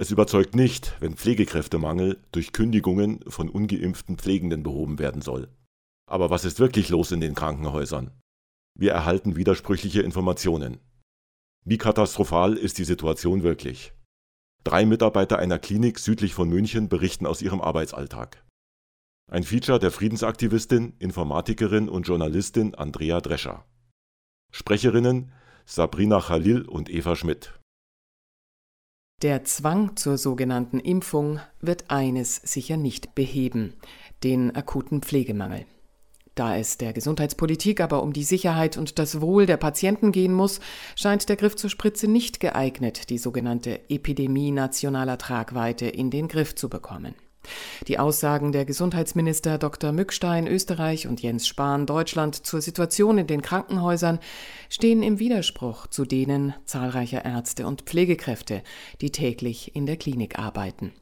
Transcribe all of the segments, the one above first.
Es überzeugt nicht, wenn Pflegekräftemangel durch Kündigungen von ungeimpften Pflegenden behoben werden soll. Aber was ist wirklich los in den Krankenhäusern? Wir erhalten widersprüchliche Informationen. Wie katastrophal ist die Situation wirklich? Drei Mitarbeiter einer Klinik südlich von München berichten aus ihrem Arbeitsalltag. Ein Feature der Friedensaktivistin, Informatikerin und Journalistin Andrea Drescher. Sprecherinnen Sabrina Khalil und Eva Schmidt. Der Zwang zur sogenannten Impfung wird eines sicher nicht beheben, den akuten Pflegemangel. Da es der Gesundheitspolitik aber um die Sicherheit und das Wohl der Patienten gehen muss, scheint der Griff zur Spritze nicht geeignet, die sogenannte Epidemie nationaler Tragweite in den Griff zu bekommen. Die Aussagen der Gesundheitsminister Dr. Mückstein Österreich und Jens Spahn Deutschland zur Situation in den Krankenhäusern stehen im Widerspruch zu denen zahlreicher Ärzte und Pflegekräfte, die täglich in der Klinik arbeiten.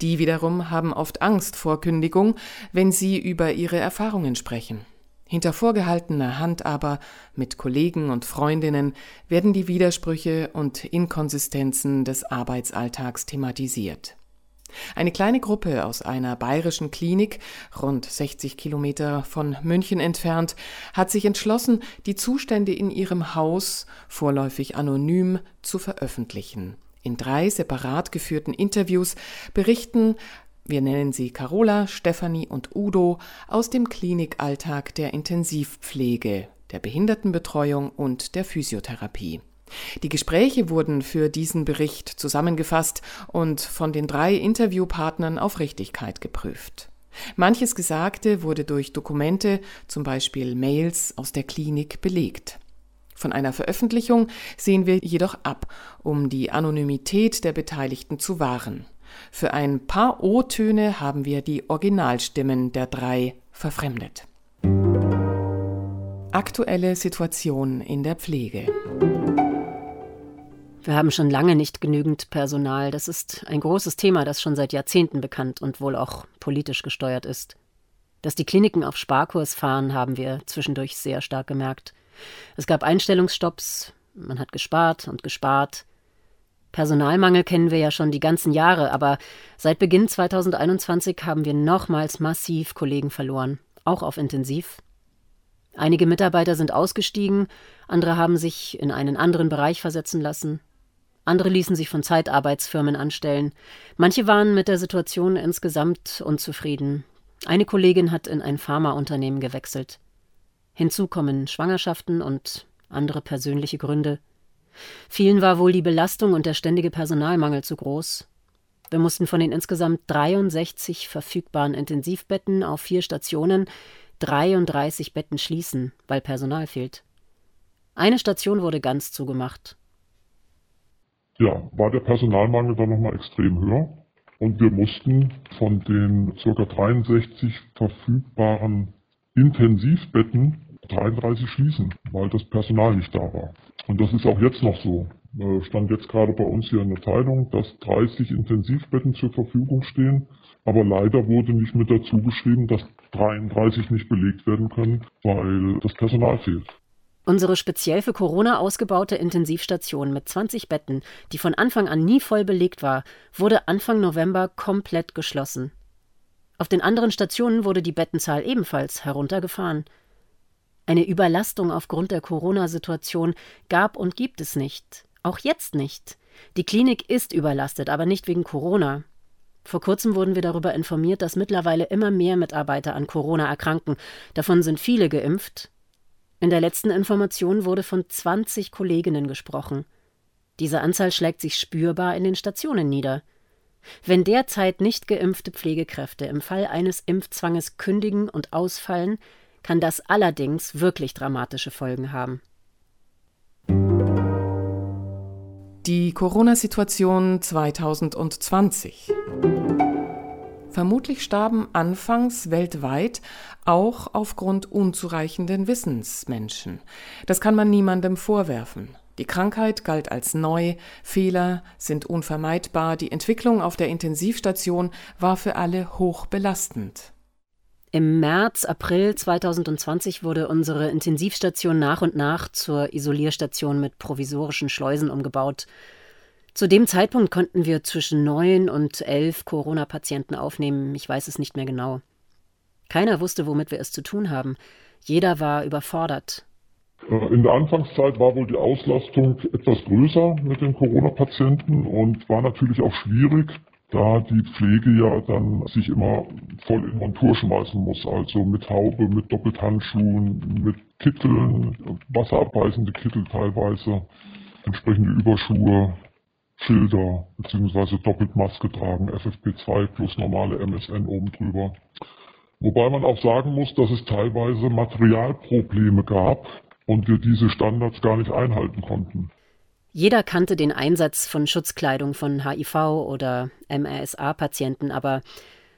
Die wiederum haben oft Angst vor Kündigung, wenn sie über ihre Erfahrungen sprechen. Hinter vorgehaltener Hand aber mit Kollegen und Freundinnen werden die Widersprüche und Inkonsistenzen des Arbeitsalltags thematisiert. Eine kleine Gruppe aus einer bayerischen Klinik, rund 60 Kilometer von München entfernt, hat sich entschlossen, die Zustände in ihrem Haus vorläufig anonym zu veröffentlichen. In drei separat geführten Interviews berichten wir nennen sie Carola, Stefanie und Udo aus dem Klinikalltag der Intensivpflege, der Behindertenbetreuung und der Physiotherapie. Die Gespräche wurden für diesen Bericht zusammengefasst und von den drei Interviewpartnern auf Richtigkeit geprüft. Manches Gesagte wurde durch Dokumente, zum Beispiel Mails aus der Klinik, belegt. Von einer Veröffentlichung sehen wir jedoch ab, um die Anonymität der Beteiligten zu wahren. Für ein paar O-Töne haben wir die Originalstimmen der drei verfremdet. Aktuelle Situation in der Pflege. Wir haben schon lange nicht genügend Personal. Das ist ein großes Thema, das schon seit Jahrzehnten bekannt und wohl auch politisch gesteuert ist. Dass die Kliniken auf Sparkurs fahren, haben wir zwischendurch sehr stark gemerkt. Es gab Einstellungsstopps, man hat gespart und gespart. Personalmangel kennen wir ja schon die ganzen Jahre, aber seit Beginn 2021 haben wir nochmals massiv Kollegen verloren, auch auf Intensiv. Einige Mitarbeiter sind ausgestiegen, andere haben sich in einen anderen Bereich versetzen lassen, andere ließen sich von Zeitarbeitsfirmen anstellen. Manche waren mit der Situation insgesamt unzufrieden. Eine Kollegin hat in ein Pharmaunternehmen gewechselt. Hinzu kommen Schwangerschaften und andere persönliche Gründe. Vielen war wohl die Belastung und der ständige Personalmangel zu groß. Wir mussten von den insgesamt 63 verfügbaren Intensivbetten auf vier Stationen 33 Betten schließen, weil Personal fehlt. Eine Station wurde ganz zugemacht ja, war der Personalmangel dann nochmal extrem höher. Und wir mussten von den ca. 63 verfügbaren Intensivbetten 33 schließen, weil das Personal nicht da war. Und das ist auch jetzt noch so. Äh, stand jetzt gerade bei uns hier in der Teilung, dass 30 Intensivbetten zur Verfügung stehen. Aber leider wurde nicht mit dazu geschrieben, dass 33 nicht belegt werden können, weil das Personal fehlt. Unsere speziell für Corona ausgebaute Intensivstation mit 20 Betten, die von Anfang an nie voll belegt war, wurde Anfang November komplett geschlossen. Auf den anderen Stationen wurde die Bettenzahl ebenfalls heruntergefahren. Eine Überlastung aufgrund der Corona-Situation gab und gibt es nicht. Auch jetzt nicht. Die Klinik ist überlastet, aber nicht wegen Corona. Vor kurzem wurden wir darüber informiert, dass mittlerweile immer mehr Mitarbeiter an Corona erkranken. Davon sind viele geimpft, in der letzten Information wurde von 20 Kolleginnen gesprochen. Diese Anzahl schlägt sich spürbar in den Stationen nieder. Wenn derzeit nicht geimpfte Pflegekräfte im Fall eines Impfzwanges kündigen und ausfallen, kann das allerdings wirklich dramatische Folgen haben. Die Corona-Situation 2020. Vermutlich starben anfangs weltweit auch aufgrund unzureichenden Wissens Menschen. Das kann man niemandem vorwerfen. Die Krankheit galt als neu, Fehler sind unvermeidbar, die Entwicklung auf der Intensivstation war für alle hoch belastend. Im März, April 2020 wurde unsere Intensivstation nach und nach zur Isolierstation mit provisorischen Schleusen umgebaut. Zu dem Zeitpunkt konnten wir zwischen neun und elf Corona-Patienten aufnehmen. Ich weiß es nicht mehr genau. Keiner wusste, womit wir es zu tun haben. Jeder war überfordert. Äh, in der Anfangszeit war wohl die Auslastung etwas größer mit den Corona-Patienten und war natürlich auch schwierig, da die Pflege ja dann sich immer voll in Montur schmeißen muss, also mit Haube, mit Doppelhandschuhen, mit Kitteln, wasserabweisende Kittel teilweise, entsprechende Überschuhe, Filter bzw. Doppeltmaske tragen, FFP2 plus normale MSN oben drüber. Wobei man auch sagen muss, dass es teilweise Materialprobleme gab und wir diese Standards gar nicht einhalten konnten. Jeder kannte den Einsatz von Schutzkleidung von HIV oder MRSA-Patienten, aber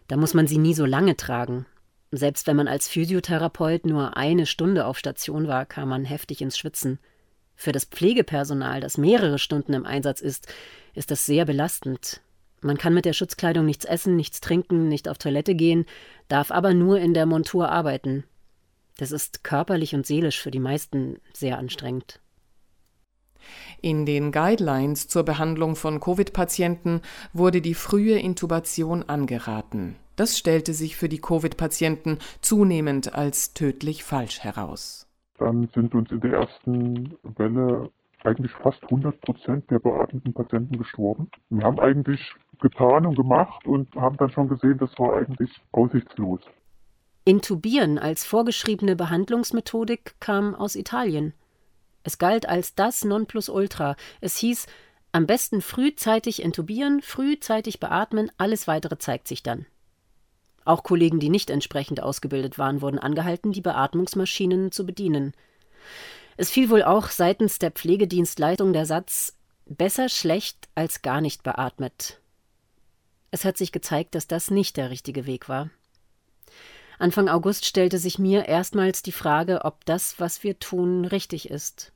da muss man sie nie so lange tragen. Selbst wenn man als Physiotherapeut nur eine Stunde auf Station war, kam man heftig ins Schwitzen. Für das Pflegepersonal, das mehrere Stunden im Einsatz ist, ist das sehr belastend. Man kann mit der Schutzkleidung nichts essen, nichts trinken, nicht auf Toilette gehen, darf aber nur in der Montur arbeiten. Das ist körperlich und seelisch für die meisten sehr anstrengend. In den Guidelines zur Behandlung von Covid-Patienten wurde die frühe Intubation angeraten. Das stellte sich für die Covid-Patienten zunehmend als tödlich falsch heraus. Dann sind uns in der ersten Welle eigentlich fast 100 Prozent der beatmeten Patienten gestorben. Wir haben eigentlich getan und gemacht und haben dann schon gesehen, das war eigentlich aussichtslos. Intubieren als vorgeschriebene Behandlungsmethodik kam aus Italien. Es galt als das Nonplusultra. Es hieß, am besten frühzeitig intubieren, frühzeitig beatmen, alles weitere zeigt sich dann. Auch Kollegen, die nicht entsprechend ausgebildet waren, wurden angehalten, die Beatmungsmaschinen zu bedienen. Es fiel wohl auch seitens der Pflegedienstleitung der Satz besser schlecht als gar nicht beatmet. Es hat sich gezeigt, dass das nicht der richtige Weg war. Anfang August stellte sich mir erstmals die Frage, ob das, was wir tun, richtig ist.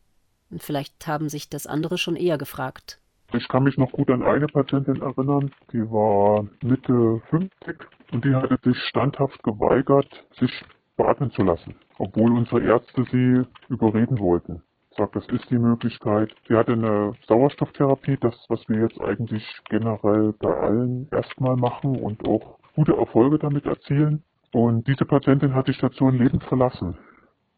Und vielleicht haben sich das andere schon eher gefragt. Ich kann mich noch gut an eine Patientin erinnern, die war Mitte 50 und die hatte sich standhaft geweigert, sich beatmen zu lassen, obwohl unsere Ärzte sie überreden wollten. Sagt, das ist die Möglichkeit. Sie hatte eine Sauerstofftherapie, das, was wir jetzt eigentlich generell bei allen erstmal machen und auch gute Erfolge damit erzielen. Und diese Patientin hat die Station lebend verlassen,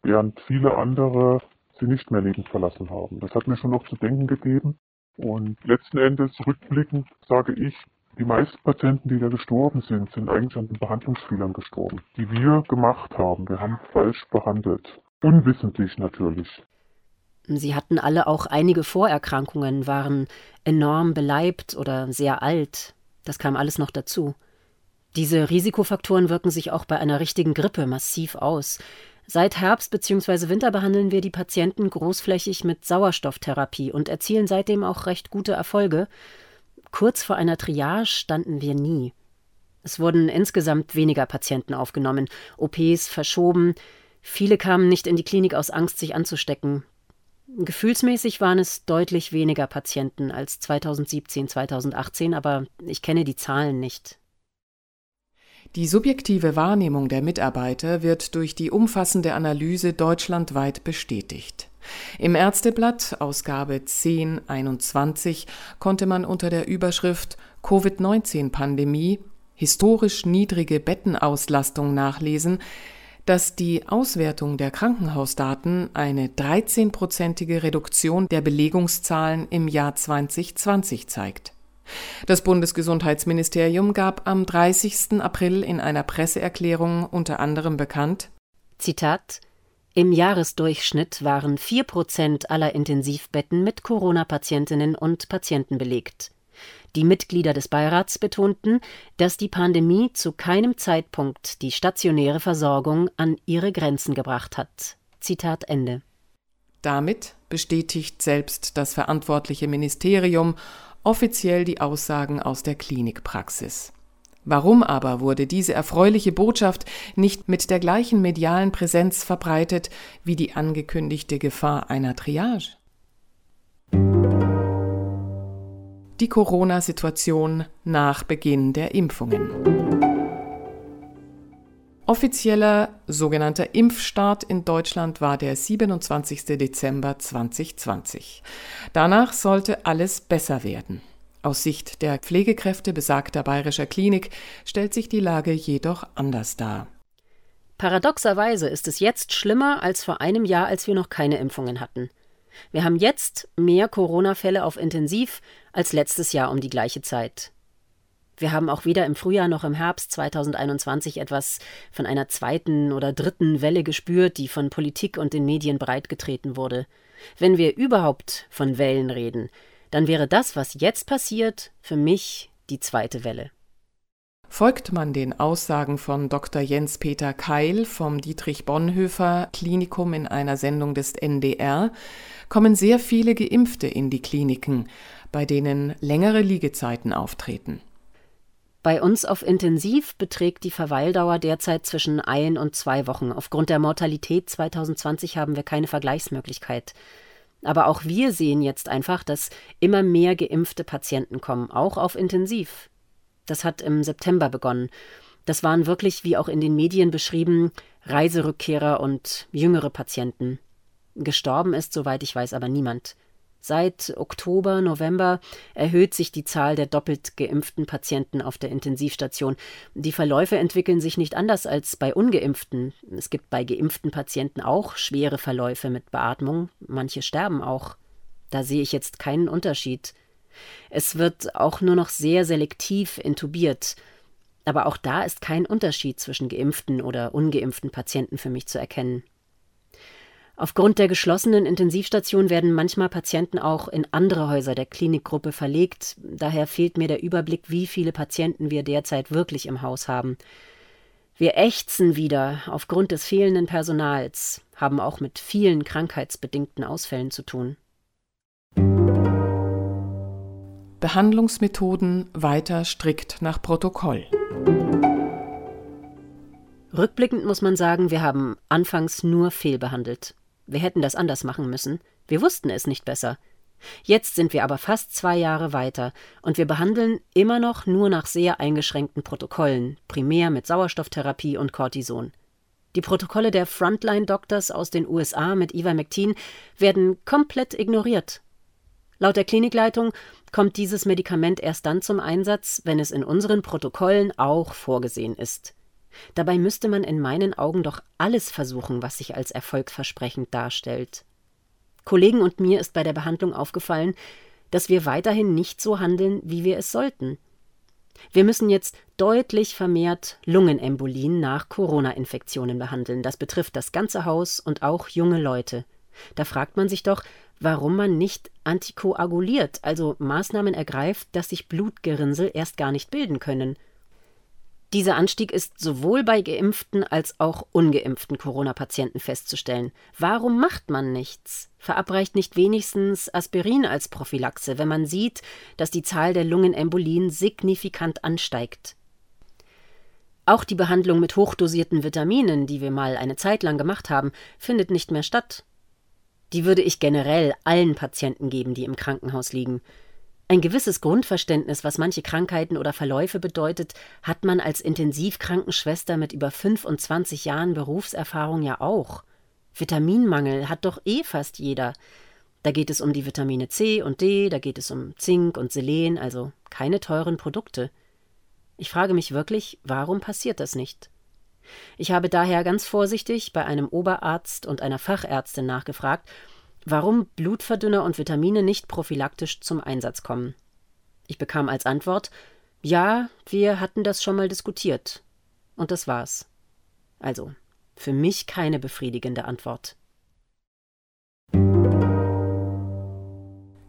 während viele andere sie nicht mehr lebend verlassen haben. Das hat mir schon noch zu denken gegeben. Und letzten Endes, rückblickend, sage ich, die meisten Patienten, die da gestorben sind, sind eigentlich an den Behandlungsfehlern gestorben, die wir gemacht haben. Wir haben falsch behandelt. Unwissentlich natürlich. Sie hatten alle auch einige Vorerkrankungen, waren enorm beleibt oder sehr alt. Das kam alles noch dazu. Diese Risikofaktoren wirken sich auch bei einer richtigen Grippe massiv aus. Seit Herbst bzw. Winter behandeln wir die Patienten großflächig mit Sauerstofftherapie und erzielen seitdem auch recht gute Erfolge. Kurz vor einer Triage standen wir nie. Es wurden insgesamt weniger Patienten aufgenommen, OPs verschoben, viele kamen nicht in die Klinik aus Angst, sich anzustecken. Gefühlsmäßig waren es deutlich weniger Patienten als 2017, 2018, aber ich kenne die Zahlen nicht. Die subjektive Wahrnehmung der Mitarbeiter wird durch die umfassende Analyse deutschlandweit bestätigt. Im Ärzteblatt Ausgabe 1021 konnte man unter der Überschrift Covid-19-Pandemie historisch niedrige Bettenauslastung nachlesen, dass die Auswertung der Krankenhausdaten eine 13-prozentige Reduktion der Belegungszahlen im Jahr 2020 zeigt. Das Bundesgesundheitsministerium gab am 30. April in einer Presseerklärung unter anderem bekannt Zitat Im Jahresdurchschnitt waren 4 Prozent aller Intensivbetten mit Corona-Patientinnen und Patienten belegt. Die Mitglieder des Beirats betonten, dass die Pandemie zu keinem Zeitpunkt die stationäre Versorgung an ihre Grenzen gebracht hat. Zitat Ende. Damit bestätigt selbst das verantwortliche Ministerium offiziell die Aussagen aus der Klinikpraxis. Warum aber wurde diese erfreuliche Botschaft nicht mit der gleichen medialen Präsenz verbreitet wie die angekündigte Gefahr einer Triage? Die Corona-Situation nach Beginn der Impfungen. Offizieller sogenannter Impfstart in Deutschland war der 27. Dezember 2020. Danach sollte alles besser werden. Aus Sicht der Pflegekräfte besagter bayerischer Klinik stellt sich die Lage jedoch anders dar. Paradoxerweise ist es jetzt schlimmer als vor einem Jahr, als wir noch keine Impfungen hatten. Wir haben jetzt mehr Corona-Fälle auf Intensiv als letztes Jahr um die gleiche Zeit. Wir haben auch weder im Frühjahr noch im Herbst 2021 etwas von einer zweiten oder dritten Welle gespürt, die von Politik und den Medien breitgetreten wurde. Wenn wir überhaupt von Wellen reden, dann wäre das, was jetzt passiert, für mich die zweite Welle. Folgt man den Aussagen von Dr. Jens Peter Keil vom Dietrich Bonhoeffer Klinikum in einer Sendung des NDR, kommen sehr viele Geimpfte in die Kliniken, bei denen längere Liegezeiten auftreten. Bei uns auf Intensiv beträgt die Verweildauer derzeit zwischen ein und zwei Wochen. Aufgrund der Mortalität 2020 haben wir keine Vergleichsmöglichkeit. Aber auch wir sehen jetzt einfach, dass immer mehr geimpfte Patienten kommen, auch auf Intensiv. Das hat im September begonnen. Das waren wirklich, wie auch in den Medien beschrieben, Reiserückkehrer und jüngere Patienten. Gestorben ist, soweit ich weiß, aber niemand. Seit Oktober, November erhöht sich die Zahl der doppelt geimpften Patienten auf der Intensivstation. Die Verläufe entwickeln sich nicht anders als bei ungeimpften. Es gibt bei geimpften Patienten auch schwere Verläufe mit Beatmung. Manche sterben auch. Da sehe ich jetzt keinen Unterschied. Es wird auch nur noch sehr selektiv intubiert. Aber auch da ist kein Unterschied zwischen geimpften oder ungeimpften Patienten für mich zu erkennen. Aufgrund der geschlossenen Intensivstation werden manchmal Patienten auch in andere Häuser der Klinikgruppe verlegt. Daher fehlt mir der Überblick, wie viele Patienten wir derzeit wirklich im Haus haben. Wir ächzen wieder aufgrund des fehlenden Personals, haben auch mit vielen krankheitsbedingten Ausfällen zu tun. Behandlungsmethoden weiter strikt nach Protokoll. Rückblickend muss man sagen, wir haben anfangs nur fehlbehandelt. Wir hätten das anders machen müssen. Wir wussten es nicht besser. Jetzt sind wir aber fast zwei Jahre weiter und wir behandeln immer noch nur nach sehr eingeschränkten Protokollen, primär mit Sauerstofftherapie und Cortison. Die Protokolle der Frontline-Doctors aus den USA mit Ivermectin werden komplett ignoriert. Laut der Klinikleitung kommt dieses Medikament erst dann zum Einsatz, wenn es in unseren Protokollen auch vorgesehen ist. Dabei müsste man in meinen Augen doch alles versuchen, was sich als erfolgsversprechend darstellt. Kollegen und mir ist bei der Behandlung aufgefallen, dass wir weiterhin nicht so handeln, wie wir es sollten. Wir müssen jetzt deutlich vermehrt Lungenembolien nach Corona-Infektionen behandeln. Das betrifft das ganze Haus und auch junge Leute. Da fragt man sich doch, warum man nicht antikoaguliert, also Maßnahmen ergreift, dass sich Blutgerinnsel erst gar nicht bilden können. Dieser Anstieg ist sowohl bei geimpften als auch ungeimpften Corona-Patienten festzustellen. Warum macht man nichts? Verabreicht nicht wenigstens Aspirin als Prophylaxe, wenn man sieht, dass die Zahl der Lungenembolien signifikant ansteigt? Auch die Behandlung mit hochdosierten Vitaminen, die wir mal eine Zeit lang gemacht haben, findet nicht mehr statt. Die würde ich generell allen Patienten geben, die im Krankenhaus liegen. Ein gewisses Grundverständnis, was manche Krankheiten oder Verläufe bedeutet, hat man als Intensivkrankenschwester mit über 25 Jahren Berufserfahrung ja auch. Vitaminmangel hat doch eh fast jeder. Da geht es um die Vitamine C und D, da geht es um Zink und Selen, also keine teuren Produkte. Ich frage mich wirklich, warum passiert das nicht? Ich habe daher ganz vorsichtig bei einem Oberarzt und einer Fachärztin nachgefragt, warum Blutverdünner und Vitamine nicht prophylaktisch zum Einsatz kommen. Ich bekam als Antwort Ja, wir hatten das schon mal diskutiert. Und das war's. Also, für mich keine befriedigende Antwort.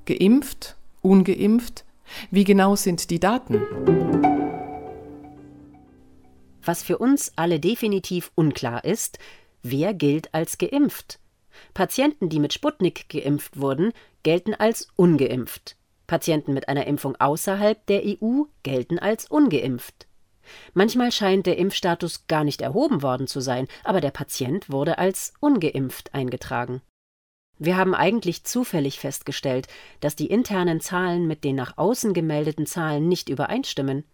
Geimpft, ungeimpft, wie genau sind die Daten? Was für uns alle definitiv unklar ist, wer gilt als geimpft? Patienten, die mit Sputnik geimpft wurden, gelten als ungeimpft. Patienten mit einer Impfung außerhalb der EU gelten als ungeimpft. Manchmal scheint der Impfstatus gar nicht erhoben worden zu sein, aber der Patient wurde als ungeimpft eingetragen. Wir haben eigentlich zufällig festgestellt, dass die internen Zahlen mit den nach außen gemeldeten Zahlen nicht übereinstimmen.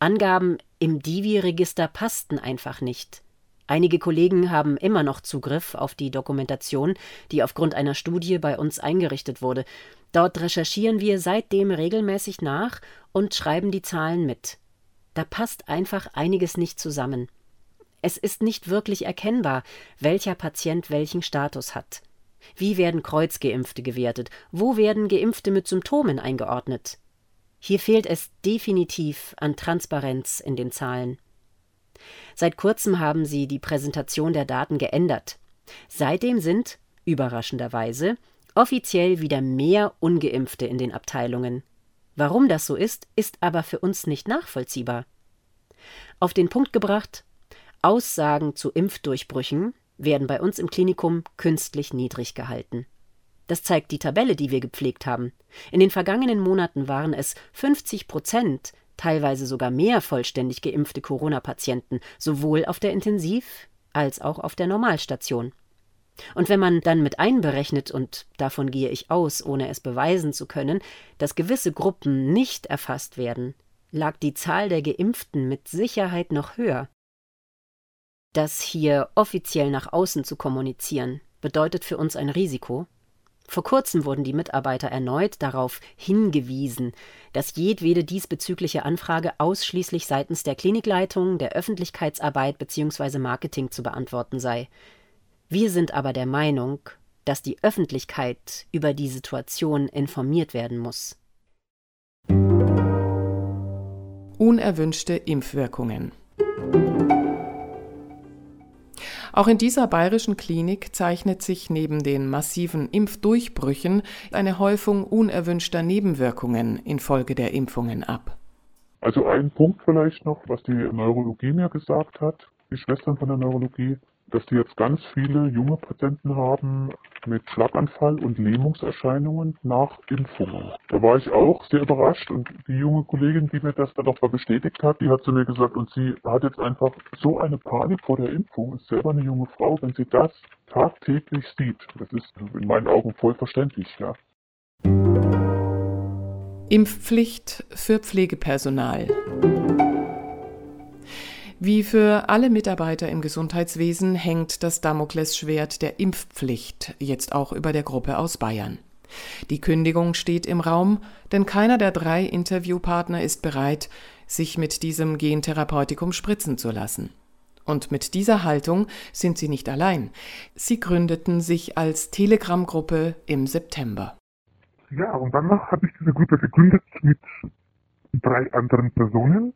Angaben im Divi-Register passten einfach nicht. Einige Kollegen haben immer noch Zugriff auf die Dokumentation, die aufgrund einer Studie bei uns eingerichtet wurde. Dort recherchieren wir seitdem regelmäßig nach und schreiben die Zahlen mit. Da passt einfach einiges nicht zusammen. Es ist nicht wirklich erkennbar, welcher Patient welchen Status hat. Wie werden Kreuzgeimpfte gewertet? Wo werden Geimpfte mit Symptomen eingeordnet? Hier fehlt es definitiv an Transparenz in den Zahlen. Seit kurzem haben sie die Präsentation der Daten geändert. Seitdem sind, überraschenderweise, offiziell wieder mehr ungeimpfte in den Abteilungen. Warum das so ist, ist aber für uns nicht nachvollziehbar. Auf den Punkt gebracht, Aussagen zu Impfdurchbrüchen werden bei uns im Klinikum künstlich niedrig gehalten. Das zeigt die Tabelle, die wir gepflegt haben. In den vergangenen Monaten waren es 50 Prozent, teilweise sogar mehr vollständig geimpfte Corona-Patienten, sowohl auf der Intensiv- als auch auf der Normalstation. Und wenn man dann mit einberechnet, und davon gehe ich aus, ohne es beweisen zu können, dass gewisse Gruppen nicht erfasst werden, lag die Zahl der Geimpften mit Sicherheit noch höher. Das hier offiziell nach außen zu kommunizieren, bedeutet für uns ein Risiko. Vor kurzem wurden die Mitarbeiter erneut darauf hingewiesen, dass jedwede diesbezügliche Anfrage ausschließlich seitens der Klinikleitung, der Öffentlichkeitsarbeit bzw. Marketing zu beantworten sei. Wir sind aber der Meinung, dass die Öffentlichkeit über die Situation informiert werden muss. Unerwünschte Impfwirkungen. Auch in dieser bayerischen Klinik zeichnet sich neben den massiven Impfdurchbrüchen eine Häufung unerwünschter Nebenwirkungen infolge der Impfungen ab. Also ein Punkt vielleicht noch, was die Neurologie mir gesagt hat, die Schwestern von der Neurologie, dass die jetzt ganz viele junge Patienten haben mit Schlaganfall und Lähmungserscheinungen nach Impfungen. Da war ich auch sehr überrascht und die junge Kollegin, die mir das dann nochmal bestätigt hat, die hat zu mir gesagt, und sie hat jetzt einfach so eine Panik vor der Impfung, ist selber eine junge Frau, wenn sie das tagtäglich sieht. Das ist in meinen Augen voll verständlich, ja. Impfpflicht für Pflegepersonal. Wie für alle Mitarbeiter im Gesundheitswesen hängt das Damoklesschwert der Impfpflicht jetzt auch über der Gruppe aus Bayern. Die Kündigung steht im Raum, denn keiner der drei Interviewpartner ist bereit, sich mit diesem Gentherapeutikum spritzen zu lassen. Und mit dieser Haltung sind sie nicht allein. Sie gründeten sich als Telegram-Gruppe im September. Ja, und danach habe ich diese Gruppe gegründet mit drei anderen Personen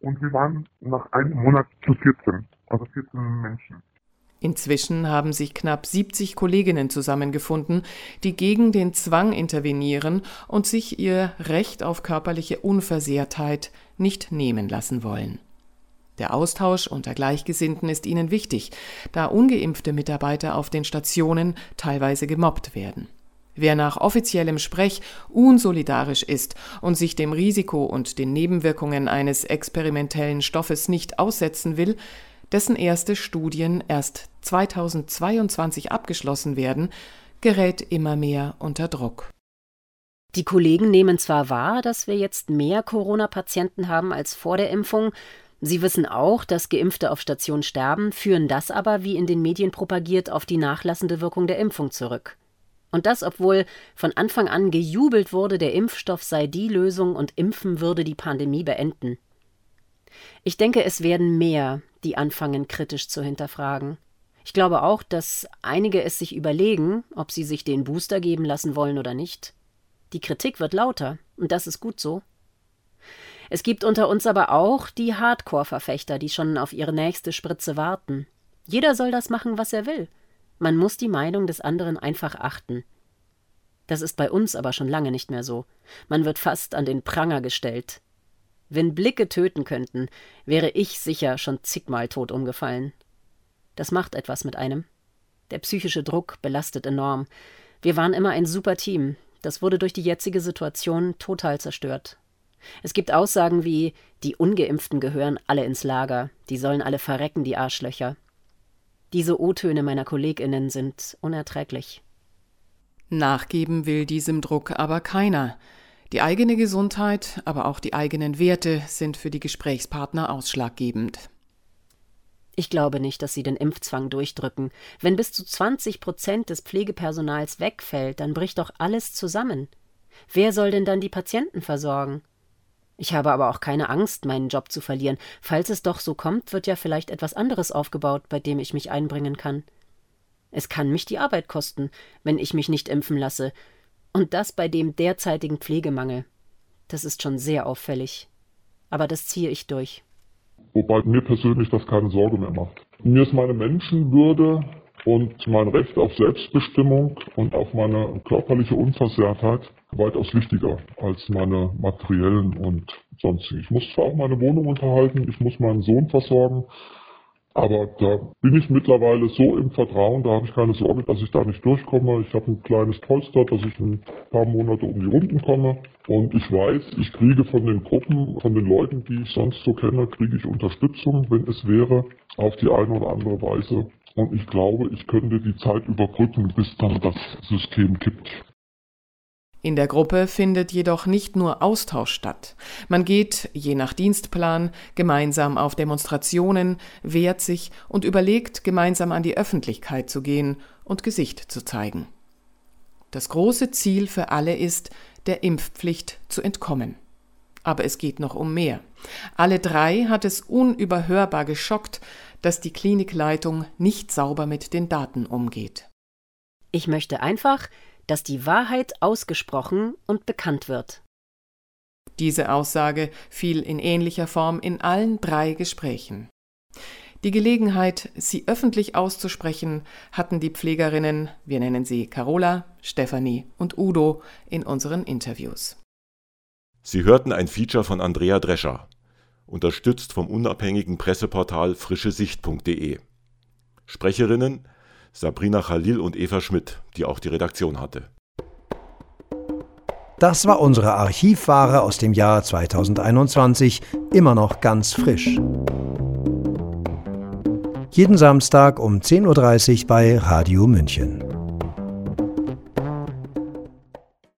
und wir waren nach einem Monat zu 14, also 14 Menschen. Inzwischen haben sich knapp 70 Kolleginnen zusammengefunden, die gegen den Zwang intervenieren und sich ihr Recht auf körperliche Unversehrtheit nicht nehmen lassen wollen. Der Austausch unter Gleichgesinnten ist ihnen wichtig, da ungeimpfte Mitarbeiter auf den Stationen teilweise gemobbt werden. Wer nach offiziellem Sprech unsolidarisch ist und sich dem Risiko und den Nebenwirkungen eines experimentellen Stoffes nicht aussetzen will, dessen erste Studien erst 2022 abgeschlossen werden, gerät immer mehr unter Druck. Die Kollegen nehmen zwar wahr, dass wir jetzt mehr Corona-Patienten haben als vor der Impfung, Sie wissen auch, dass Geimpfte auf Station sterben, führen das aber, wie in den Medien propagiert, auf die nachlassende Wirkung der Impfung zurück. Und das, obwohl von Anfang an gejubelt wurde, der Impfstoff sei die Lösung und Impfen würde die Pandemie beenden. Ich denke, es werden mehr, die anfangen kritisch zu hinterfragen. Ich glaube auch, dass einige es sich überlegen, ob sie sich den Booster geben lassen wollen oder nicht. Die Kritik wird lauter, und das ist gut so. Es gibt unter uns aber auch die Hardcore-Verfechter, die schon auf ihre nächste Spritze warten. Jeder soll das machen, was er will. Man muss die Meinung des anderen einfach achten. Das ist bei uns aber schon lange nicht mehr so. Man wird fast an den Pranger gestellt. Wenn Blicke töten könnten, wäre ich sicher schon zigmal tot umgefallen. Das macht etwas mit einem. Der psychische Druck belastet enorm. Wir waren immer ein super Team. Das wurde durch die jetzige Situation total zerstört. Es gibt Aussagen wie, die ungeimpften gehören alle ins Lager, die sollen alle verrecken, die Arschlöcher. Diese O-Töne meiner Kolleginnen sind unerträglich. Nachgeben will diesem Druck aber keiner. Die eigene Gesundheit, aber auch die eigenen Werte sind für die Gesprächspartner ausschlaggebend. Ich glaube nicht, dass sie den Impfzwang durchdrücken. Wenn bis zu 20 Prozent des Pflegepersonals wegfällt, dann bricht doch alles zusammen. Wer soll denn dann die Patienten versorgen? Ich habe aber auch keine Angst, meinen Job zu verlieren. Falls es doch so kommt, wird ja vielleicht etwas anderes aufgebaut, bei dem ich mich einbringen kann. Es kann mich die Arbeit kosten, wenn ich mich nicht impfen lasse. Und das bei dem derzeitigen Pflegemangel. Das ist schon sehr auffällig. Aber das ziehe ich durch. Wobei mir persönlich das keine Sorge mehr macht. Mir ist meine Menschenwürde und mein Recht auf Selbstbestimmung und auf meine körperliche Unversehrtheit weitaus wichtiger als meine materiellen und sonstigen. Ich muss zwar auch meine Wohnung unterhalten, ich muss meinen Sohn versorgen, aber da bin ich mittlerweile so im Vertrauen, da habe ich keine Sorge, dass ich da nicht durchkomme. Ich habe ein kleines Polster, dass ich ein paar Monate um die Runden komme. Und ich weiß, ich kriege von den Gruppen, von den Leuten, die ich sonst so kenne, kriege ich Unterstützung, wenn es wäre, auf die eine oder andere Weise. Und ich glaube, ich könnte die Zeit überbrücken, bis dann das System kippt. In der Gruppe findet jedoch nicht nur Austausch statt. Man geht, je nach Dienstplan, gemeinsam auf Demonstrationen, wehrt sich und überlegt, gemeinsam an die Öffentlichkeit zu gehen und Gesicht zu zeigen. Das große Ziel für alle ist, der Impfpflicht zu entkommen. Aber es geht noch um mehr. Alle drei hat es unüberhörbar geschockt, dass die Klinikleitung nicht sauber mit den Daten umgeht. Ich möchte einfach, dass die Wahrheit ausgesprochen und bekannt wird. Diese Aussage fiel in ähnlicher Form in allen drei Gesprächen. Die Gelegenheit, sie öffentlich auszusprechen, hatten die Pflegerinnen, wir nennen sie Carola, Stefanie und Udo, in unseren Interviews. Sie hörten ein Feature von Andrea Drescher unterstützt vom unabhängigen Presseportal frischesicht.de. Sprecherinnen Sabrina Khalil und Eva Schmidt, die auch die Redaktion hatte. Das war unsere Archivware aus dem Jahr 2021, immer noch ganz frisch. Jeden Samstag um 10.30 Uhr bei Radio München.